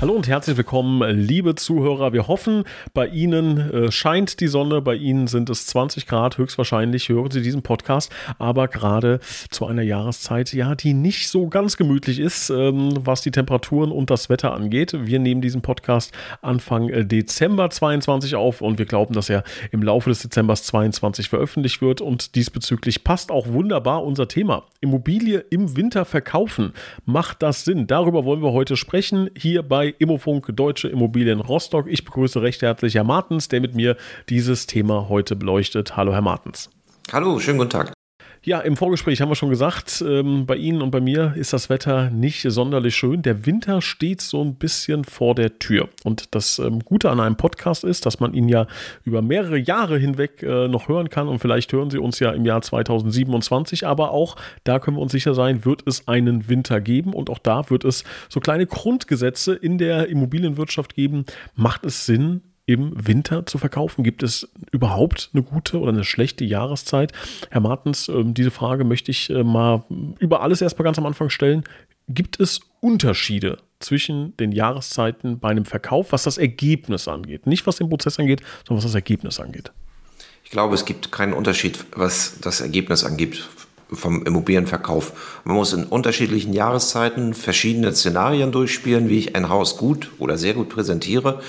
Hallo und herzlich willkommen, liebe Zuhörer. Wir hoffen, bei Ihnen äh, scheint die Sonne, bei Ihnen sind es 20 Grad, höchstwahrscheinlich hören Sie diesen Podcast, aber gerade zu einer Jahreszeit, ja, die nicht so ganz gemütlich ist, ähm, was die Temperaturen und das Wetter angeht. Wir nehmen diesen Podcast Anfang äh, Dezember 22 auf und wir glauben, dass er im Laufe des Dezembers 22 veröffentlicht wird und diesbezüglich passt auch wunderbar unser Thema. Immobilie im Winter verkaufen. Macht das Sinn? Darüber wollen wir heute sprechen, hier bei Immofunk Deutsche Immobilien Rostock. Ich begrüße recht herzlich Herr Martens, der mit mir dieses Thema heute beleuchtet. Hallo, Herr Martens. Hallo, schönen guten Tag. Ja, im Vorgespräch haben wir schon gesagt, ähm, bei Ihnen und bei mir ist das Wetter nicht sonderlich schön. Der Winter steht so ein bisschen vor der Tür. Und das ähm, Gute an einem Podcast ist, dass man ihn ja über mehrere Jahre hinweg äh, noch hören kann. Und vielleicht hören Sie uns ja im Jahr 2027. Aber auch da können wir uns sicher sein, wird es einen Winter geben. Und auch da wird es so kleine Grundgesetze in der Immobilienwirtschaft geben. Macht es Sinn, im Winter zu verkaufen? Gibt es überhaupt eine gute oder eine schlechte Jahreszeit? Herr Martens, ähm, diese Frage möchte ich äh, mal über alles erstmal ganz am Anfang stellen. Gibt es Unterschiede zwischen den Jahreszeiten bei einem Verkauf, was das Ergebnis angeht? Nicht was den Prozess angeht, sondern was das Ergebnis angeht. Ich glaube, es gibt keinen Unterschied, was das Ergebnis angeht vom Immobilienverkauf. Man muss in unterschiedlichen Jahreszeiten verschiedene Szenarien durchspielen, wie ich ein Haus gut oder sehr gut präsentiere.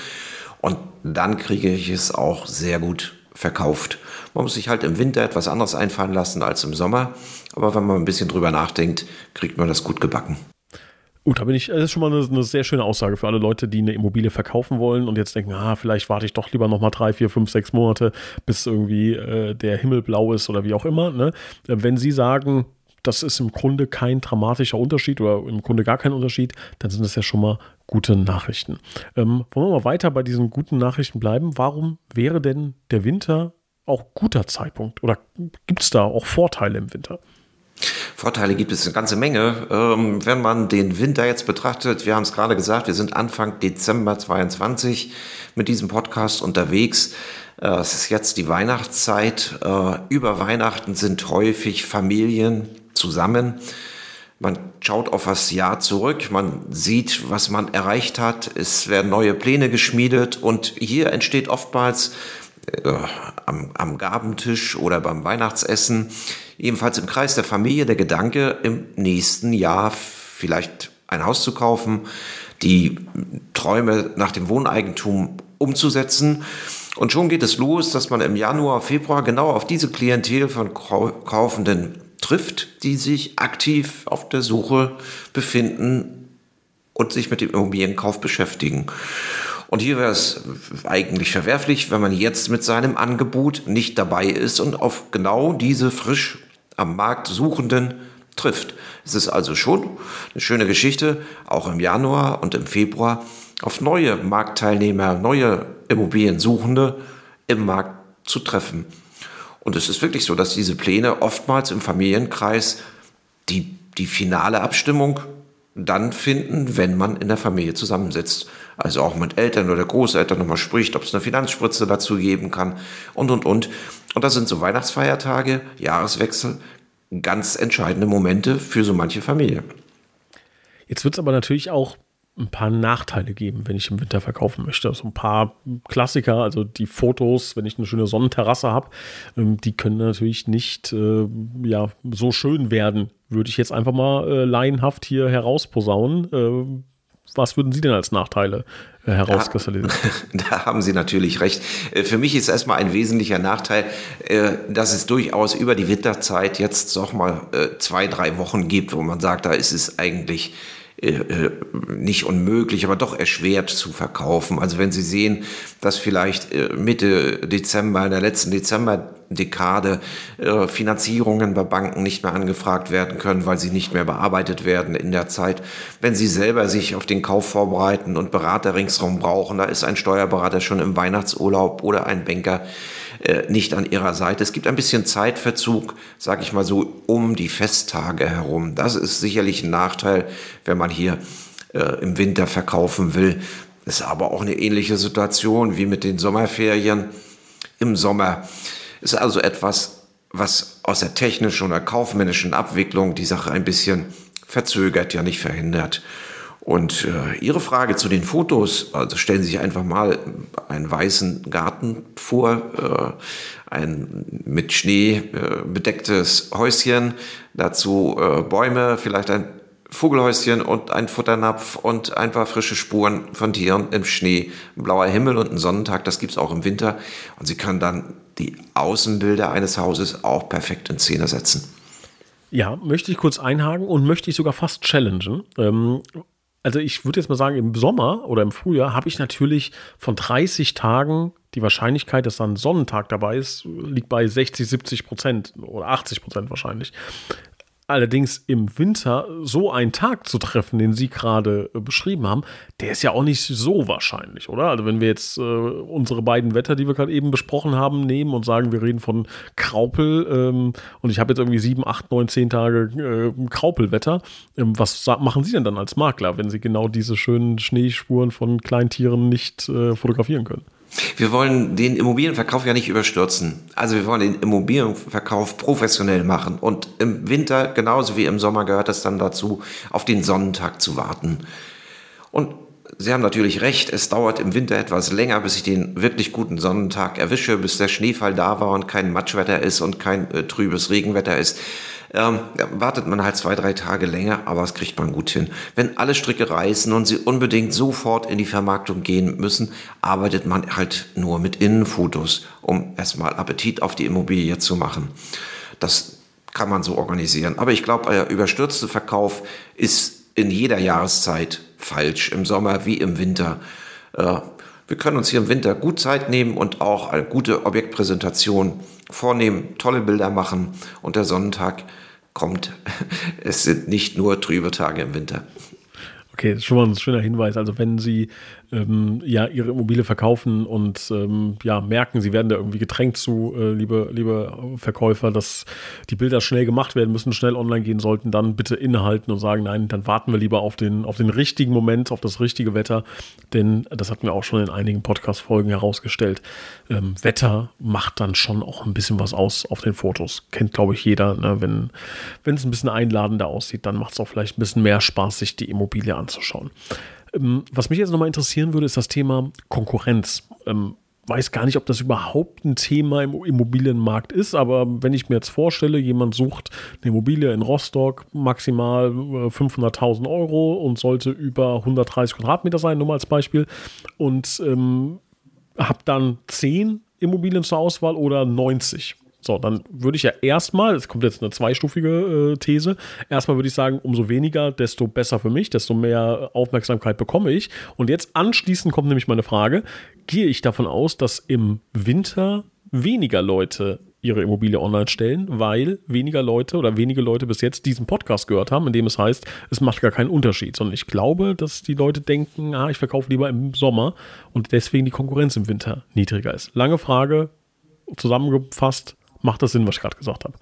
Und dann kriege ich es auch sehr gut verkauft. Man muss sich halt im Winter etwas anderes einfallen lassen als im Sommer. Aber wenn man ein bisschen drüber nachdenkt, kriegt man das gut gebacken. Gut, da bin ich, das ist schon mal eine, eine, sehr schöne Aussage für alle Leute, die eine Immobilie verkaufen wollen und jetzt denken, ah, vielleicht warte ich doch lieber nochmal drei, vier, fünf, sechs Monate, bis irgendwie äh, der Himmel blau ist oder wie auch immer. Ne? Wenn Sie sagen, das ist im Grunde kein dramatischer Unterschied oder im Grunde gar kein Unterschied, dann sind das ja schon mal gute Nachrichten. Ähm, wollen wir mal weiter bei diesen guten Nachrichten bleiben? Warum wäre denn der Winter auch guter Zeitpunkt oder gibt es da auch Vorteile im Winter? Vorteile gibt es eine ganze Menge. Ähm, wenn man den Winter jetzt betrachtet, wir haben es gerade gesagt, wir sind Anfang Dezember 22 mit diesem Podcast unterwegs. Äh, es ist jetzt die Weihnachtszeit. Äh, über Weihnachten sind häufig Familien zusammen. Man schaut auf das Jahr zurück, man sieht, was man erreicht hat, es werden neue Pläne geschmiedet und hier entsteht oftmals äh, am, am Gabentisch oder beim Weihnachtsessen, ebenfalls im Kreis der Familie, der Gedanke, im nächsten Jahr vielleicht ein Haus zu kaufen, die Träume nach dem Wohneigentum umzusetzen. Und schon geht es los, dass man im Januar, Februar genau auf diese Klientel von Kaufenden trifft, die sich aktiv auf der Suche befinden und sich mit dem Immobilienkauf beschäftigen. Und hier wäre es eigentlich verwerflich, wenn man jetzt mit seinem Angebot nicht dabei ist und auf genau diese frisch am Markt Suchenden trifft. Es ist also schon eine schöne Geschichte, auch im Januar und im Februar auf neue Marktteilnehmer, neue Immobiliensuchende im Markt zu treffen. Und es ist wirklich so, dass diese Pläne oftmals im Familienkreis die, die finale Abstimmung dann finden, wenn man in der Familie zusammensitzt. Also auch mit Eltern oder Großeltern nochmal spricht, ob es eine Finanzspritze dazu geben kann und, und, und. Und das sind so Weihnachtsfeiertage, Jahreswechsel, ganz entscheidende Momente für so manche Familie. Jetzt wird es aber natürlich auch ein paar Nachteile geben, wenn ich im Winter verkaufen möchte. So also ein paar Klassiker, also die Fotos, wenn ich eine schöne Sonnenterrasse habe, ähm, die können natürlich nicht äh, ja, so schön werden, würde ich jetzt einfach mal äh, laienhaft hier herausposaunen. Äh, was würden Sie denn als Nachteile äh, herauskristallisieren? Da, da, haben Sie natürlich recht. Äh, für mich ist erstmal ein wesentlicher Nachteil, äh, dass es durchaus über die Winterzeit jetzt noch mal äh, zwei, drei Wochen gibt, wo man sagt, da ist es eigentlich äh, äh, nicht unmöglich, aber doch erschwert zu verkaufen. Also wenn Sie sehen, dass vielleicht äh, Mitte Dezember, in der letzten Dezemberdekade, Finanzierungen bei Banken nicht mehr angefragt werden können, weil sie nicht mehr bearbeitet werden in der Zeit. Wenn Sie selber sich auf den Kauf vorbereiten und Berater ringsherum brauchen, da ist ein Steuerberater schon im Weihnachtsurlaub oder ein Banker äh, nicht an ihrer Seite. Es gibt ein bisschen Zeitverzug, sage ich mal so, um die Festtage herum. Das ist sicherlich ein Nachteil, wenn man hier äh, im Winter verkaufen will. ist aber auch eine ähnliche Situation wie mit den Sommerferien im Sommer. Ist also etwas, was aus der technischen oder kaufmännischen Abwicklung die Sache ein bisschen verzögert, ja nicht verhindert. Und äh, Ihre Frage zu den Fotos, also stellen Sie sich einfach mal einen weißen Garten vor, äh, ein mit Schnee äh, bedecktes Häuschen, dazu äh, Bäume, vielleicht ein Vogelhäuschen und ein Futternapf und ein paar frische Spuren von Tieren im Schnee, ein blauer Himmel und ein Sonnentag, das gibt's auch im Winter. Und Sie können dann die Außenbilder eines Hauses auch perfekt in Szene setzen. Ja, möchte ich kurz einhaken und möchte ich sogar fast challengen. Ähm, also ich würde jetzt mal sagen, im Sommer oder im Frühjahr habe ich natürlich von 30 Tagen die Wahrscheinlichkeit, dass dann ein Sonnentag dabei ist, liegt bei 60, 70 Prozent oder 80 Prozent wahrscheinlich. Allerdings im Winter so einen Tag zu treffen, den Sie gerade äh, beschrieben haben, der ist ja auch nicht so wahrscheinlich, oder? Also wenn wir jetzt äh, unsere beiden Wetter, die wir gerade eben besprochen haben, nehmen und sagen, wir reden von Kraupel ähm, und ich habe jetzt irgendwie sieben, acht, neun, zehn Tage äh, Kraupelwetter, ähm, was machen Sie denn dann als Makler, wenn Sie genau diese schönen Schneespuren von Kleintieren nicht äh, fotografieren können? Wir wollen den Immobilienverkauf ja nicht überstürzen. Also wir wollen den Immobilienverkauf professionell machen. Und im Winter, genauso wie im Sommer, gehört es dann dazu, auf den Sonnentag zu warten. Und Sie haben natürlich recht, es dauert im Winter etwas länger, bis ich den wirklich guten Sonnentag erwische, bis der Schneefall da war und kein Matschwetter ist und kein äh, trübes Regenwetter ist ähm, wartet man halt zwei, drei Tage länger, aber das kriegt man gut hin. Wenn alle Stricke reißen und sie unbedingt sofort in die Vermarktung gehen müssen, arbeitet man halt nur mit Innenfotos, um erstmal Appetit auf die Immobilie zu machen. Das kann man so organisieren. Aber ich glaube, euer überstürzter Verkauf ist in jeder Jahreszeit falsch, im Sommer wie im Winter. Äh, wir können uns hier im Winter gut Zeit nehmen und auch eine gute Objektpräsentation vornehmen, tolle Bilder machen und der Sonnentag kommt. Es sind nicht nur trübe Tage im Winter. Okay, das ist schon mal ein schöner Hinweis. Also wenn Sie ähm, ja ihre Immobilie verkaufen und ähm, ja merken, sie werden da irgendwie gedrängt zu, äh, liebe, liebe Verkäufer, dass die Bilder schnell gemacht werden müssen, schnell online gehen sollten, dann bitte innehalten und sagen, nein, dann warten wir lieber auf den, auf den richtigen Moment, auf das richtige Wetter, denn das hatten wir auch schon in einigen Podcast-Folgen herausgestellt. Ähm, Wetter macht dann schon auch ein bisschen was aus auf den Fotos. Kennt, glaube ich, jeder. Ne? Wenn es ein bisschen einladender aussieht, dann macht es auch vielleicht ein bisschen mehr Spaß, sich die Immobilie anzuschauen. Ähm, was mich jetzt nochmal interessieren würde, ist das Thema Konkurrenz. Ähm, weiß gar nicht, ob das überhaupt ein Thema im Immobilienmarkt ist, aber wenn ich mir jetzt vorstelle, jemand sucht eine Immobilie in Rostock, maximal 500.000 äh, Euro und sollte über 130 Quadratmeter sein, nur mal als Beispiel, und ähm, habe dann 10 Immobilien zur Auswahl oder 90. So, dann würde ich ja erstmal, es kommt jetzt eine zweistufige äh, These, erstmal würde ich sagen, umso weniger, desto besser für mich, desto mehr Aufmerksamkeit bekomme ich. Und jetzt anschließend kommt nämlich meine Frage, gehe ich davon aus, dass im Winter weniger Leute ihre Immobilie online stellen, weil weniger Leute oder wenige Leute bis jetzt diesen Podcast gehört haben, in dem es heißt, es macht gar keinen Unterschied, sondern ich glaube, dass die Leute denken, ah, ich verkaufe lieber im Sommer und deswegen die Konkurrenz im Winter niedriger ist. Lange Frage, zusammengefasst, macht das Sinn, was ich gerade gesagt habe.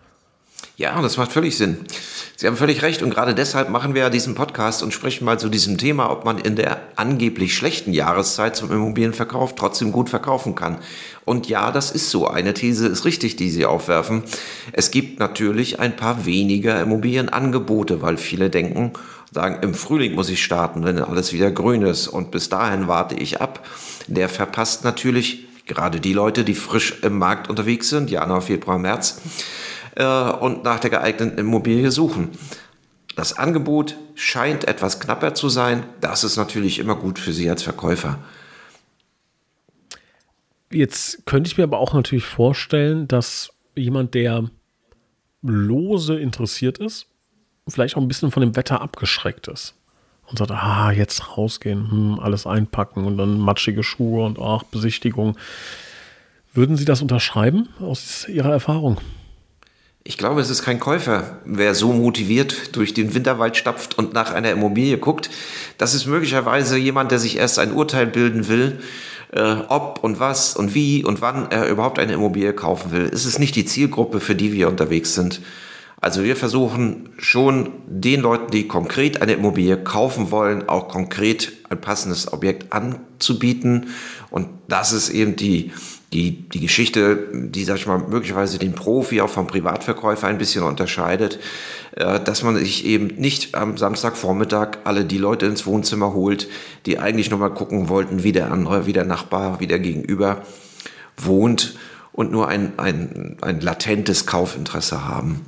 Ja, das macht völlig Sinn. Sie haben völlig recht und gerade deshalb machen wir ja diesen Podcast und sprechen mal zu diesem Thema, ob man in der angeblich schlechten Jahreszeit zum Immobilienverkauf trotzdem gut verkaufen kann. Und ja, das ist so. Eine These ist richtig, die Sie aufwerfen. Es gibt natürlich ein paar weniger Immobilienangebote, weil viele denken, sagen, im Frühling muss ich starten, wenn alles wieder grün ist und bis dahin warte ich ab. Der verpasst natürlich gerade die Leute, die frisch im Markt unterwegs sind, Januar, Februar, März, äh, und nach der geeigneten Immobilie suchen. Das Angebot scheint etwas knapper zu sein. Das ist natürlich immer gut für Sie als Verkäufer. Jetzt könnte ich mir aber auch natürlich vorstellen, dass jemand, der lose interessiert ist, vielleicht auch ein bisschen von dem Wetter abgeschreckt ist und sagt, ah, jetzt rausgehen, hm, alles einpacken und dann matschige Schuhe und ach, Besichtigung. Würden Sie das unterschreiben aus Ihrer Erfahrung? Ich glaube, es ist kein Käufer, wer so motiviert durch den Winterwald stapft und nach einer Immobilie guckt. Das ist möglicherweise jemand, der sich erst ein Urteil bilden will, äh, ob und was und wie und wann er überhaupt eine Immobilie kaufen will. Es ist nicht die Zielgruppe, für die wir unterwegs sind. Also wir versuchen schon den Leuten, die konkret eine Immobilie kaufen wollen, auch konkret ein passendes Objekt anzubieten. Und das ist eben die, die, die Geschichte, die, sag ich mal, möglicherweise den Profi auch vom Privatverkäufer ein bisschen unterscheidet, äh, dass man sich eben nicht am Samstagvormittag alle die Leute ins Wohnzimmer holt, die eigentlich nur mal gucken wollten, wie der andere, wie der Nachbar, wie der Gegenüber wohnt und nur ein, ein, ein latentes Kaufinteresse haben.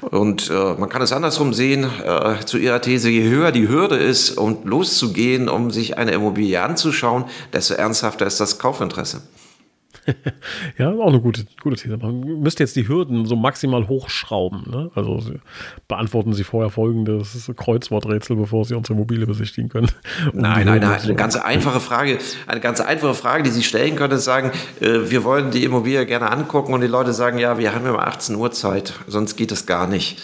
Und äh, man kann es andersrum sehen, äh, zu Ihrer These, je höher die Hürde ist, um loszugehen, um sich eine Immobilie anzuschauen, desto ernsthafter ist das Kaufinteresse. ja, auch eine gute, gute These. Man müsste jetzt die Hürden so maximal hochschrauben. Ne? Also beantworten Sie vorher folgendes Kreuzworträtsel, bevor Sie unsere Immobilie besichtigen können. Um nein, nein, nein. Eine ganz einfache Frage, eine ganz einfache Frage, die Sie stellen können, ist sagen, äh, wir wollen die Immobilie gerne angucken und die Leute sagen, ja, wir haben ja 18 Uhr Zeit, sonst geht es gar nicht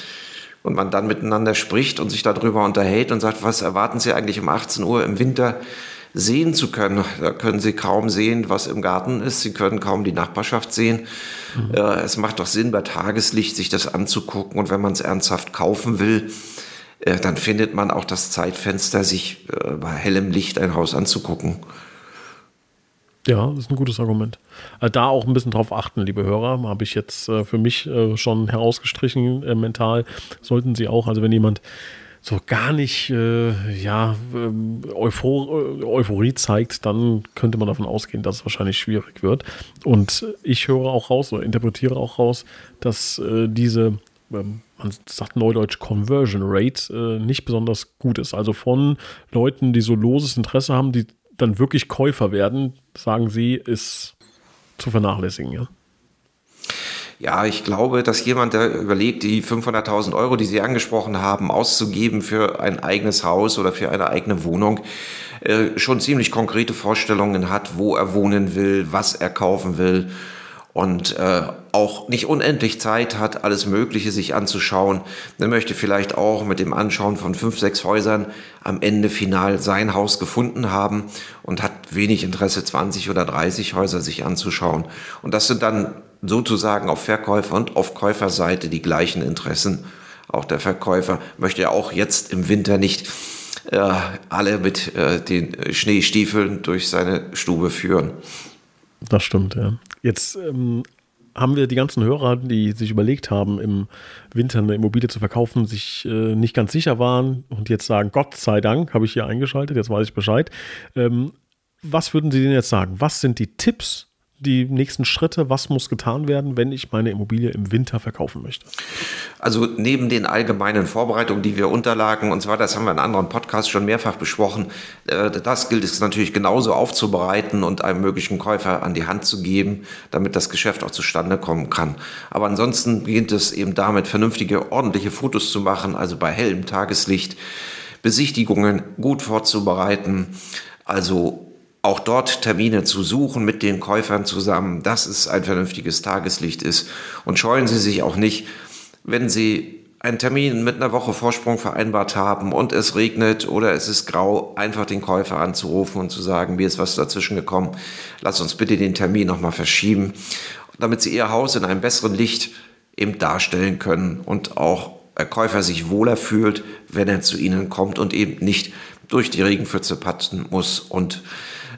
und man dann miteinander spricht und sich darüber unterhält und sagt, was erwarten Sie eigentlich um 18 Uhr im Winter? Sehen zu können. Da können Sie kaum sehen, was im Garten ist. Sie können kaum die Nachbarschaft sehen. Mhm. Äh, es macht doch Sinn, bei Tageslicht sich das anzugucken. Und wenn man es ernsthaft kaufen will, äh, dann findet man auch das Zeitfenster, sich äh, bei hellem Licht ein Haus anzugucken. Ja, das ist ein gutes Argument. Da auch ein bisschen drauf achten, liebe Hörer, habe ich jetzt für mich schon herausgestrichen mental. Sollten Sie auch, also wenn jemand so gar nicht äh, ja, ähm, Euphor äh, Euphorie zeigt, dann könnte man davon ausgehen, dass es wahrscheinlich schwierig wird. Und ich höre auch raus oder interpretiere auch raus, dass äh, diese, ähm, man sagt neudeutsch Conversion Rate, äh, nicht besonders gut ist. Also von Leuten, die so loses Interesse haben, die dann wirklich Käufer werden, sagen sie, ist zu vernachlässigen, ja. Ja, ich glaube, dass jemand, der überlegt, die 500.000 Euro, die Sie angesprochen haben, auszugeben für ein eigenes Haus oder für eine eigene Wohnung, äh, schon ziemlich konkrete Vorstellungen hat, wo er wohnen will, was er kaufen will und äh, auch nicht unendlich Zeit hat, alles Mögliche sich anzuschauen. Er möchte vielleicht auch mit dem Anschauen von fünf, sechs Häusern am Ende final sein Haus gefunden haben und hat wenig Interesse, 20 oder 30 Häuser sich anzuschauen. Und das sind dann sozusagen auf Verkäufer- und auf Käuferseite die gleichen Interessen. Auch der Verkäufer möchte ja auch jetzt im Winter nicht äh, alle mit äh, den Schneestiefeln durch seine Stube führen. Das stimmt, ja. Jetzt ähm, haben wir die ganzen Hörer, die sich überlegt haben, im Winter eine Immobilie zu verkaufen, sich äh, nicht ganz sicher waren und jetzt sagen, Gott sei Dank habe ich hier eingeschaltet, jetzt weiß ich Bescheid. Ähm, was würden Sie denn jetzt sagen? Was sind die Tipps, die nächsten Schritte? Was muss getan werden, wenn ich meine Immobilie im Winter verkaufen möchte? Also neben den allgemeinen Vorbereitungen, die wir unterlagen, und zwar, das haben wir in anderen Podcasts schon mehrfach besprochen, äh, das gilt es natürlich genauso aufzubereiten und einem möglichen Käufer an die Hand zu geben, damit das Geschäft auch zustande kommen kann. Aber ansonsten beginnt es eben damit, vernünftige, ordentliche Fotos zu machen, also bei hellem Tageslicht, Besichtigungen gut vorzubereiten, also auch dort Termine zu suchen mit den Käufern zusammen, dass es ein vernünftiges Tageslicht ist. Und scheuen Sie sich auch nicht, wenn Sie einen Termin mit einer Woche Vorsprung vereinbart haben und es regnet oder es ist grau, einfach den Käufer anzurufen und zu sagen, mir ist was dazwischen gekommen, lass uns bitte den Termin nochmal verschieben, damit Sie Ihr Haus in einem besseren Licht eben darstellen können und auch der Käufer sich wohler fühlt, wenn er zu Ihnen kommt und eben nicht durch die Regenpfütze patzen muss und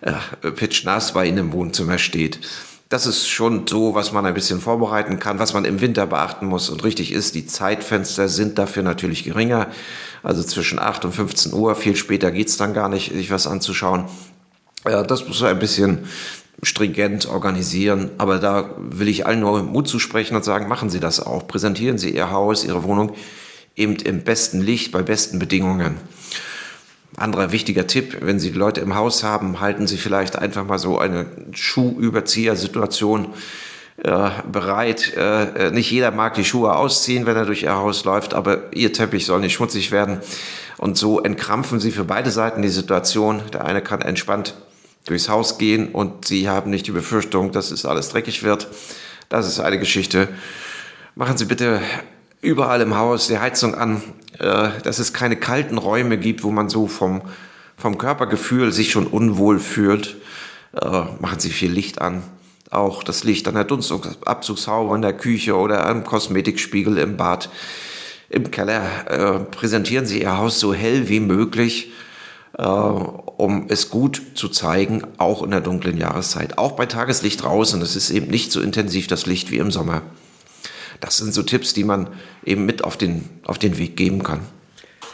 äh, pitchnass bei Ihnen im Wohnzimmer steht. Das ist schon so, was man ein bisschen vorbereiten kann, was man im Winter beachten muss. Und richtig ist, die Zeitfenster sind dafür natürlich geringer. Also zwischen 8 und 15 Uhr, viel später geht's dann gar nicht, sich was anzuschauen. Ja, das muss man ein bisschen stringent organisieren. Aber da will ich allen nur Mut zusprechen und sagen, machen Sie das auch. Präsentieren Sie Ihr Haus, Ihre Wohnung eben im besten Licht, bei besten Bedingungen. Anderer wichtiger Tipp, wenn Sie Leute im Haus haben, halten Sie vielleicht einfach mal so eine Schuhüberzieher-Situation äh, bereit. Äh, nicht jeder mag die Schuhe ausziehen, wenn er durch Ihr Haus läuft, aber Ihr Teppich soll nicht schmutzig werden. Und so entkrampfen Sie für beide Seiten die Situation. Der eine kann entspannt durchs Haus gehen und Sie haben nicht die Befürchtung, dass es alles dreckig wird. Das ist eine Geschichte. Machen Sie bitte überall im Haus die Heizung an, äh, dass es keine kalten Räume gibt, wo man so vom, vom Körpergefühl sich schon unwohl fühlt. Äh, machen Sie viel Licht an. Auch das Licht an der Dunstabzugshaube in der Küche oder am Kosmetikspiegel im Bad. Im Keller äh, präsentieren Sie Ihr Haus so hell wie möglich. um es gut zu zeigen, auch in der dunklen Jahreszeit. Auch bei Tageslicht draußen. Es ist eben nicht so intensiv das Licht wie im Sommer. Das sind so Tipps, die man eben mit auf den, auf den Weg geben kann.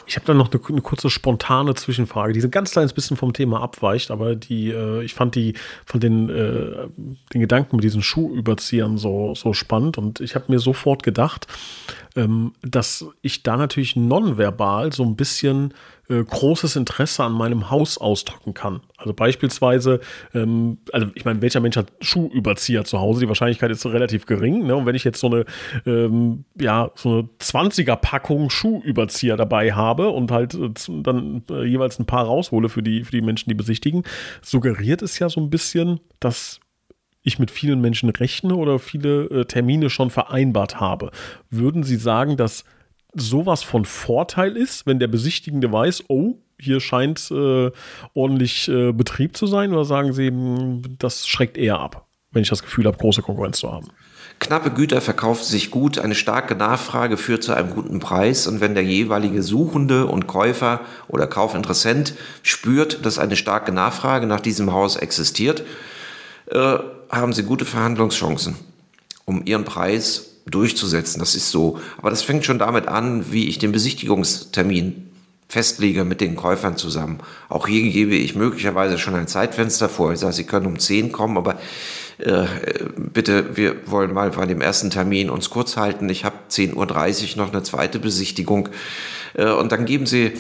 Ich habe dann noch eine, eine, kurze spontane Zwischenfrage, die ein ganz kleines bisschen vom Thema abweicht, aber die, äh, ich fand die von den, äh, den Gedanken mit diesen Schuhüberziehern so, so spannend und ich habe mir sofort gedacht, ähm, dass ich da natürlich nonverbal so ein bisschen äh, großes Interesse an meinem Haus ausdrücken kann. Also beispielsweise, ähm, also ich meine, welcher Mensch hat Schuhüberzieher zu Hause? Die Wahrscheinlichkeit ist relativ gering. Ne? Und wenn ich jetzt so eine, ähm, ja, so eine 20er-Packung Schuhüberzieher dabei habe und halt äh, dann äh, jeweils ein paar raushole für die, für die Menschen, die besichtigen, suggeriert es ja so ein bisschen, dass ich mit vielen Menschen rechne oder viele äh, Termine schon vereinbart habe. Würden Sie sagen, dass sowas von Vorteil ist, wenn der Besichtigende weiß, oh, hier scheint äh, ordentlich äh, Betrieb zu sein, oder sagen Sie, hm, das schreckt eher ab, wenn ich das Gefühl habe, große Konkurrenz zu haben? Knappe Güter verkaufen sich gut, eine starke Nachfrage führt zu einem guten Preis und wenn der jeweilige Suchende und Käufer oder Kaufinteressent spürt, dass eine starke Nachfrage nach diesem Haus existiert, äh, haben sie gute Verhandlungschancen, um ihren Preis durchzusetzen. Das ist so. Aber das fängt schon damit an, wie ich den Besichtigungstermin festlege mit den Käufern zusammen. Auch hier gebe ich möglicherweise schon ein Zeitfenster vor. Ich sage, Sie können um 10 kommen, aber äh, bitte, wir wollen mal bei dem ersten Termin uns kurz halten. Ich habe 10.30 Uhr noch eine zweite Besichtigung. Äh, und dann geben Sie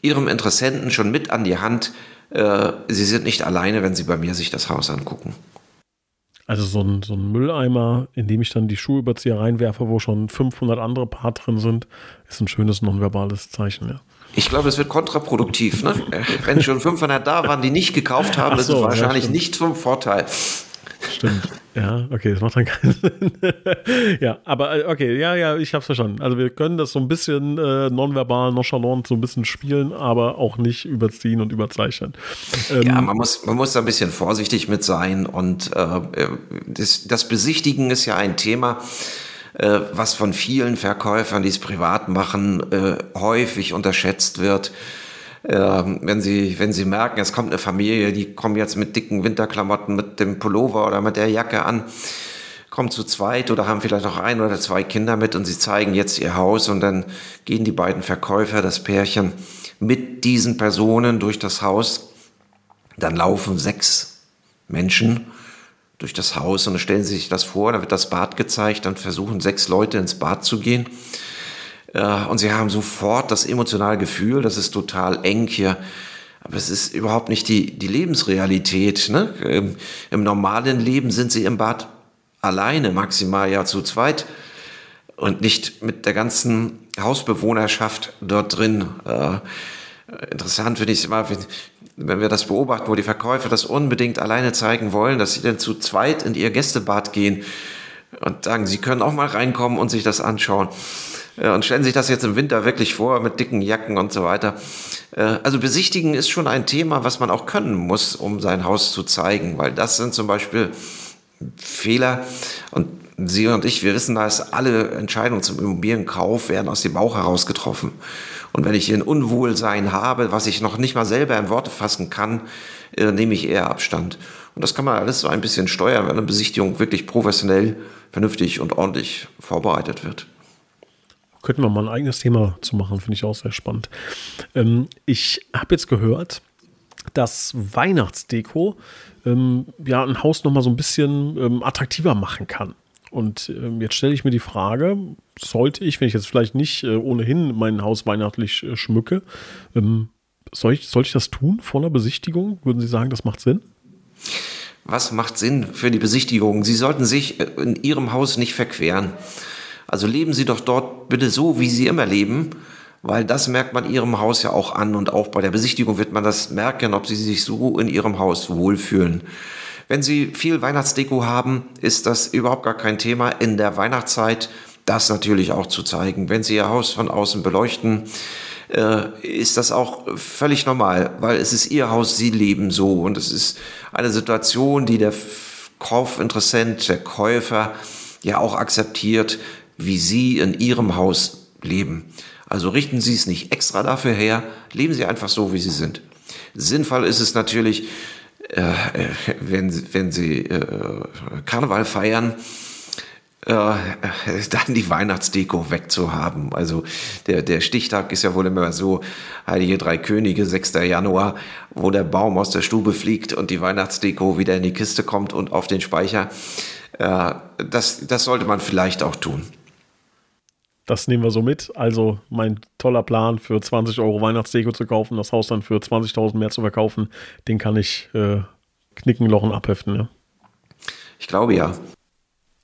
Ihrem Interessenten schon mit an die Hand, äh, Sie sind nicht alleine, wenn Sie bei mir sich das Haus angucken. Also so ein, so ein Mülleimer, in dem ich dann die Schuhüberzieher reinwerfe, wo schon 500 andere Paar drin sind, ist ein schönes nonverbales Zeichen, ja. Ich glaube, es wird kontraproduktiv. Ne? Wenn schon 500 da waren, die nicht gekauft haben, so, ist es wahrscheinlich ja, nicht zum Vorteil. Stimmt. Ja, okay, das macht dann keinen Sinn. ja, aber äh, okay, ja, ja, ich hab's verstanden. Also wir können das so ein bisschen äh, nonverbal, nonchalant so ein bisschen spielen, aber auch nicht überziehen und überzeichnen. Ähm, ja, man muss, man muss da ein bisschen vorsichtig mit sein und äh, das, das Besichtigen ist ja ein Thema, äh, was von vielen Verkäufern, die es privat machen, äh, häufig unterschätzt wird wenn sie, wenn sie merken, es kommt eine Familie, die kommen jetzt mit dicken Winterklamotten, mit dem Pullover oder mit der Jacke an, kommen zu zweit oder haben vielleicht noch ein oder zwei Kinder mit und sie zeigen jetzt ihr Haus und dann gehen die beiden Verkäufer, das Pärchen, mit diesen Personen durch das Haus. Dann laufen sechs Menschen durch das Haus und dann stellen sie sich das vor, da wird das Bad gezeigt, dann versuchen sechs Leute ins Bad zu gehen. Äh, und sie haben sofort das emotionale Gefühl, das ist total eng hier. Aber es ist überhaupt nicht die, die Lebensrealität. Ne? Im, Im normalen Leben sind sie im Bad alleine, maximal ja zu zweit und nicht mit der ganzen Hausbewohnerschaft dort drin. Äh, interessant finde ich es immer, wenn, wenn wir das beobachten, wo die Verkäufer das unbedingt alleine zeigen wollen, dass sie dann zu zweit in ihr Gästebad gehen und sagen, sie können auch mal reinkommen und sich das anschauen. Äh, und stellen sich das jetzt im Winter wirklich vor mit dicken Jacken und so weiter. Äh, also besichtigen ist schon ein Thema, was man auch können muss, um sein Haus zu zeigen, weil das sind zum Beispiel Fehler und Sie und ich, wir wissen, dass alle Entscheidungen zum Immobilienkauf werden aus dem Bauch heraus getroffen. Und wenn ich ein Unwohlsein habe, was ich noch nicht mal selber in Worte fassen kann, äh, nehme ich eher Abstand. Und das kann man alles so ein bisschen steuern, wenn eine Besichtigung wirklich professionell, vernünftig und ordentlich vorbereitet wird. Könnten wir mal ein eigenes Thema zu machen, finde ich auch sehr spannend. Ähm, ich habe jetzt gehört, dass Weihnachtsdeko ähm, ja ein Haus nochmal so ein bisschen ähm, attraktiver machen kann. Und ähm, jetzt stelle ich mir die Frage, sollte ich, wenn ich jetzt vielleicht nicht äh, ohnehin mein Haus weihnachtlich äh, schmücke, ähm, soll, ich, soll ich das tun vor einer Besichtigung? Würden Sie sagen, das macht Sinn? Was macht Sinn für die Besichtigung? Sie sollten sich äh, in Ihrem Haus nicht verqueren. Also leben Sie doch dort bitte so, wie Sie immer leben, weil das merkt man Ihrem Haus ja auch an und auch bei der Besichtigung wird man das merken, ob Sie sich so in Ihrem Haus wohlfühlen. Wenn Sie viel Weihnachtsdeko haben, ist das überhaupt gar kein Thema in der Weihnachtszeit, das natürlich auch zu zeigen. Wenn Sie Ihr Haus von außen beleuchten, äh, ist das auch völlig normal, weil es ist Ihr Haus, Sie leben so und es ist eine Situation, die der Kaufinteressent, der Käufer ja auch akzeptiert, wie Sie in Ihrem Haus leben. Also richten Sie es nicht extra dafür her, leben Sie einfach so, wie Sie sind. Sinnvoll ist es natürlich, äh, äh wenn, wenn Sie äh, Karneval feiern, äh, dann die Weihnachtsdeko wegzuhaben. Also der, der Stichtag ist ja wohl immer so, Heilige Drei Könige, 6. Januar, wo der Baum aus der Stube fliegt und die Weihnachtsdeko wieder in die Kiste kommt und auf den Speicher. Äh, das, das sollte man vielleicht auch tun. Das nehmen wir so mit. Also mein toller Plan für 20 Euro Weihnachtsdeko zu kaufen, das Haus dann für 20.000 mehr zu verkaufen, den kann ich äh, knicken, lochen, abheften. Ja. Ich glaube ja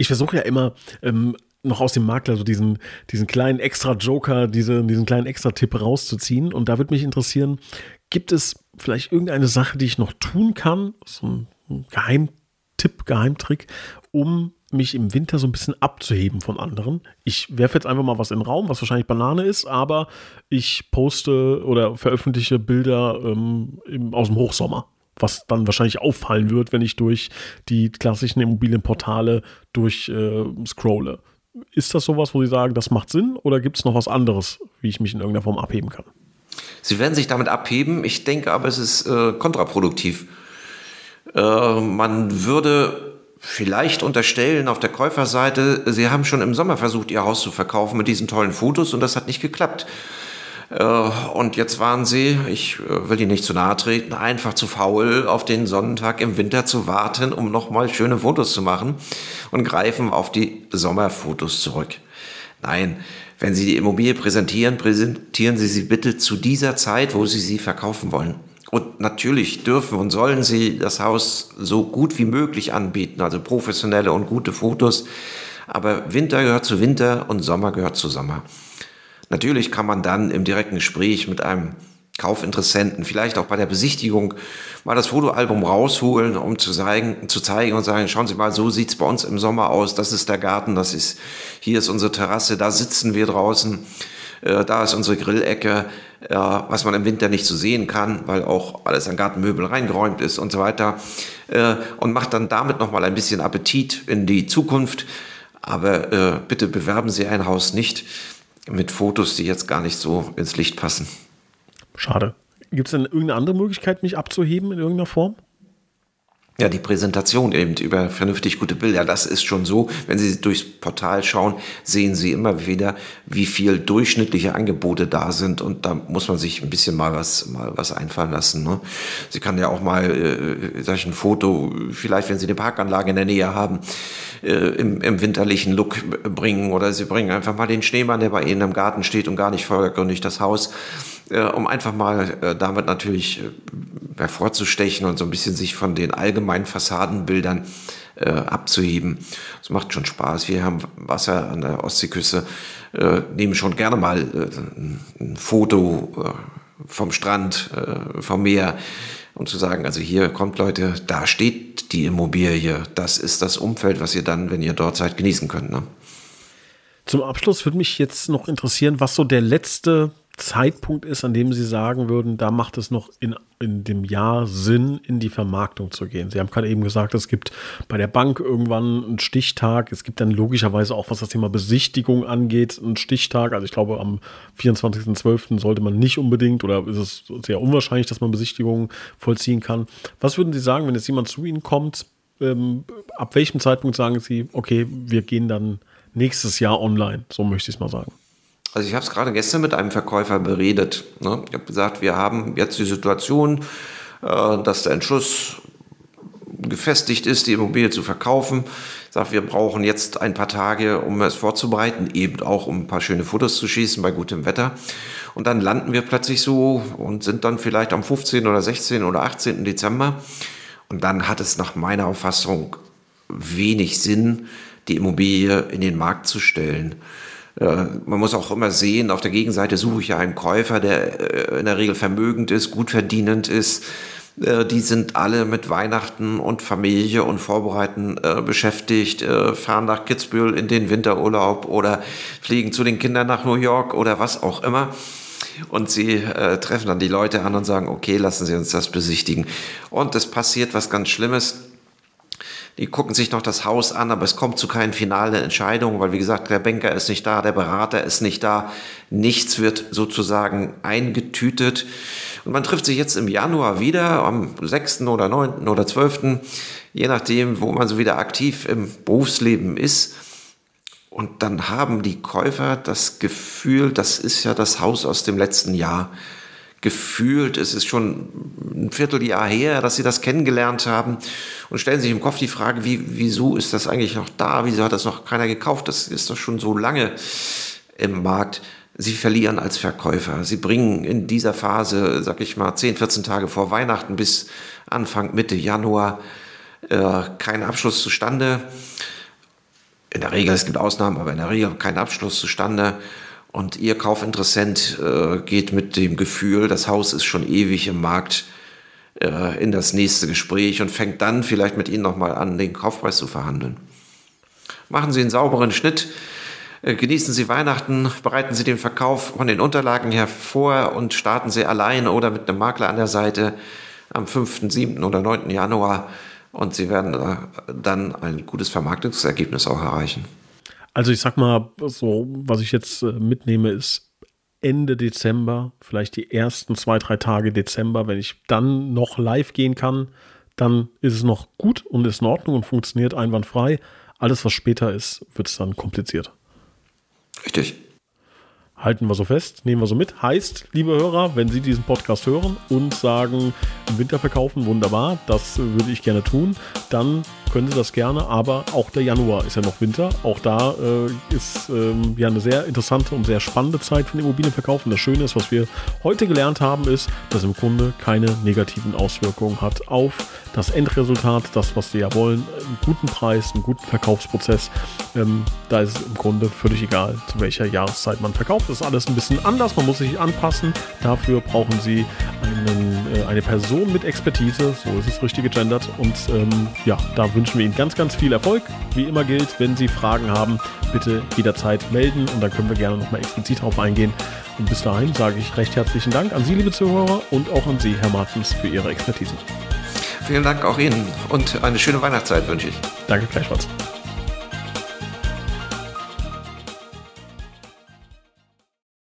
ich versuche ja immer ähm, noch aus dem Makler so diesen, diesen kleinen Extra-Joker, diese, diesen kleinen Extra-Tipp rauszuziehen. Und da würde mich interessieren, gibt es vielleicht irgendeine Sache, die ich noch tun kann, so ein Geheimtipp, Geheimtrick, um mich im Winter so ein bisschen abzuheben von anderen. Ich werfe jetzt einfach mal was in den Raum, was wahrscheinlich Banane ist, aber ich poste oder veröffentliche Bilder ähm, im, aus dem Hochsommer was dann wahrscheinlich auffallen wird, wenn ich durch die klassischen Immobilienportale durch äh. Ist das sowas, wo Sie sagen, das macht Sinn oder gibt es noch was anderes, wie ich mich in irgendeiner Form abheben kann? Sie werden sich damit abheben. Ich denke aber, es ist äh, kontraproduktiv. Äh, man würde vielleicht unterstellen auf der Käuferseite, Sie haben schon im Sommer versucht, Ihr Haus zu verkaufen mit diesen tollen Fotos und das hat nicht geklappt. Äh, und jetzt waren sie, ich äh, will ihnen nicht zu nahe treten, einfach zu faul, auf den Sonnentag im Winter zu warten, um nochmal schöne Fotos zu machen und greifen auf die Sommerfotos zurück. Nein, wenn Sie die Immobilie präsentieren, präsentieren Sie sie bitte zu dieser Zeit, wo Sie sie verkaufen wollen. Und natürlich dürfen und sollen Sie das Haus so gut wie möglich anbieten, also professionelle und gute Fotos. Aber Winter gehört zu Winter und Sommer gehört zu Sommer. Natürlich kann man dann im direkten Gespräch mit einem Kaufinteressenten, vielleicht auch bei der Besichtigung, mal das Fotoalbum rausholen, um zu zeigen, zu zeigen und sagen, schauen Sie mal, so sieht's bei uns im Sommer aus, das ist der Garten, das ist, hier ist unsere Terrasse, da sitzen wir draußen, äh, da ist unsere Grillecke, äh, was man im Winter nicht so sehen kann, weil auch alles an Gartenmöbel reingeräumt ist und so weiter, äh, und macht dann damit nochmal ein bisschen Appetit in die Zukunft. Aber äh, bitte bewerben Sie ein Haus nicht mit Fotos, die jetzt gar nicht so ins Licht passen. Schade. Gibt es denn irgendeine andere Möglichkeit, mich abzuheben in irgendeiner Form? Ja, die Präsentation eben über vernünftig gute Bilder, das ist schon so. Wenn Sie durchs Portal schauen, sehen Sie immer wieder, wie viel durchschnittliche Angebote da sind. Und da muss man sich ein bisschen mal was, mal was einfallen lassen. Ne? Sie kann ja auch mal äh, sag ich, ein Foto, vielleicht wenn Sie eine Parkanlage in der Nähe haben, äh, im, im winterlichen Look bringen. Oder Sie bringen einfach mal den Schneemann, der bei Ihnen im Garten steht und gar nicht vordergründig das Haus äh, um einfach mal äh, damit natürlich äh, hervorzustechen und so ein bisschen sich von den allgemeinen Fassadenbildern äh, abzuheben. Es macht schon Spaß. Wir haben Wasser an der Ostseeküste, nehmen schon gerne mal ein Foto vom Strand, vom Meer und zu sagen, also hier kommt Leute, da steht die Immobilie, das ist das Umfeld, was ihr dann, wenn ihr dort seid, genießen könnt. Ne? Zum Abschluss würde mich jetzt noch interessieren, was so der letzte Zeitpunkt ist, an dem Sie sagen würden, da macht es noch in, in dem Jahr Sinn, in die Vermarktung zu gehen? Sie haben gerade eben gesagt, es gibt bei der Bank irgendwann einen Stichtag. Es gibt dann logischerweise auch, was das Thema Besichtigung angeht, einen Stichtag. Also ich glaube, am 24.12. sollte man nicht unbedingt oder ist es sehr unwahrscheinlich, dass man Besichtigungen vollziehen kann. Was würden Sie sagen, wenn jetzt jemand zu Ihnen kommt? Ähm, ab welchem Zeitpunkt sagen Sie, okay, wir gehen dann nächstes Jahr online? So möchte ich es mal sagen. Also ich habe es gerade gestern mit einem Verkäufer beredet. Ne? Ich habe gesagt, wir haben jetzt die Situation, äh, dass der Entschluss gefestigt ist, die Immobilie zu verkaufen. Ich sage, wir brauchen jetzt ein paar Tage, um es vorzubereiten, eben auch um ein paar schöne Fotos zu schießen bei gutem Wetter. Und dann landen wir plötzlich so und sind dann vielleicht am 15. oder 16. oder 18. Dezember. Und dann hat es nach meiner Auffassung wenig Sinn, die Immobilie in den Markt zu stellen. Äh, man muss auch immer sehen, auf der Gegenseite suche ich ja einen Käufer, der äh, in der Regel vermögend ist, gut verdienend ist. Äh, die sind alle mit Weihnachten und Familie und Vorbereiten beschäftigt, fahren nach Kitzbühel in den Winterurlaub oder fliegen zu den Kindern nach New York oder was auch immer. Und sie treffen dann die Leute an und sagen, okay, lassen Sie uns das besichtigen. Und es passiert was ganz Schlimmes die gucken sich noch das Haus an, aber es kommt zu keinen finalen Entscheidungen, weil wie gesagt, der Banker ist nicht da, der Berater ist nicht da. Nichts wird sozusagen eingetütet. Und man trifft sich jetzt im Januar wieder, am 6. oder 9. oder 12., je nachdem, wo man so wieder aktiv im Berufsleben ist. Und dann haben die Käufer das Gefühl, das ist ja das Haus aus dem letzten Jahr. Gefühlt, es ist schon ein Vierteljahr her, dass sie das kennengelernt haben und stellen sich im Kopf die Frage, wie, wieso ist das eigentlich noch da? Wieso hat das noch keiner gekauft? Das ist doch schon so lange im Markt. Sie verlieren als Verkäufer. Sie bringen in dieser Phase, sag ich mal, 10, 14 Tage vor Weihnachten bis Anfang, Mitte Januar äh, keinen Abschluss zustande. In der Regel, es gibt Ausnahmen, aber in der Regel kein Abschluss zustande. Und Ihr Kaufinteressent äh, geht mit dem Gefühl, das Haus ist schon ewig im Markt, äh, in das nächste Gespräch und fängt dann vielleicht mit Ihnen nochmal an, den Kaufpreis zu verhandeln. Machen Sie einen sauberen Schnitt äh, genießen Sie Weihnachten, bereiten Sie den Verkauf von den Unterlagen hervor und starten Sie allein oder mit einem Makler an der Seite am 5., 7. oder 9. Januar und Sie werden dann ein gutes Vermarktungsergebnis auch erreichen. Also ich sag mal, so was ich jetzt äh, mitnehme, ist Ende Dezember, vielleicht die ersten zwei, drei Tage Dezember, wenn ich dann noch live gehen kann, dann ist es noch gut und ist in Ordnung und funktioniert einwandfrei. Alles, was später ist, wird es dann kompliziert. Richtig. Halten wir so fest, nehmen wir so mit. Heißt, liebe Hörer, wenn Sie diesen Podcast hören und sagen, im Winter verkaufen, wunderbar, das würde ich gerne tun, dann können Sie das gerne, aber auch der Januar ist ja noch Winter. Auch da äh, ist ähm, ja eine sehr interessante und sehr spannende Zeit für den Immobilienverkauf. Und das Schöne ist, was wir heute gelernt haben, ist, dass im Grunde keine negativen Auswirkungen hat auf das Endresultat, das, was Sie ja wollen, einen guten Preis, einen guten Verkaufsprozess. Ähm, da ist es im Grunde völlig egal, zu welcher Jahreszeit man verkauft. Das ist alles ein bisschen anders, man muss sich anpassen. Dafür brauchen Sie einen, äh, eine Person mit Expertise, so ist es richtig gegendert. Und ähm, ja, da wünschen wir Ihnen ganz, ganz viel Erfolg. Wie immer gilt, wenn Sie Fragen haben, bitte jederzeit melden und dann können wir gerne nochmal explizit darauf eingehen. Und bis dahin sage ich recht herzlichen Dank an Sie, liebe Zuhörer, und auch an Sie, Herr Martens, für Ihre Expertise. Vielen Dank auch Ihnen und eine schöne Weihnachtszeit wünsche ich. Danke gleichfalls.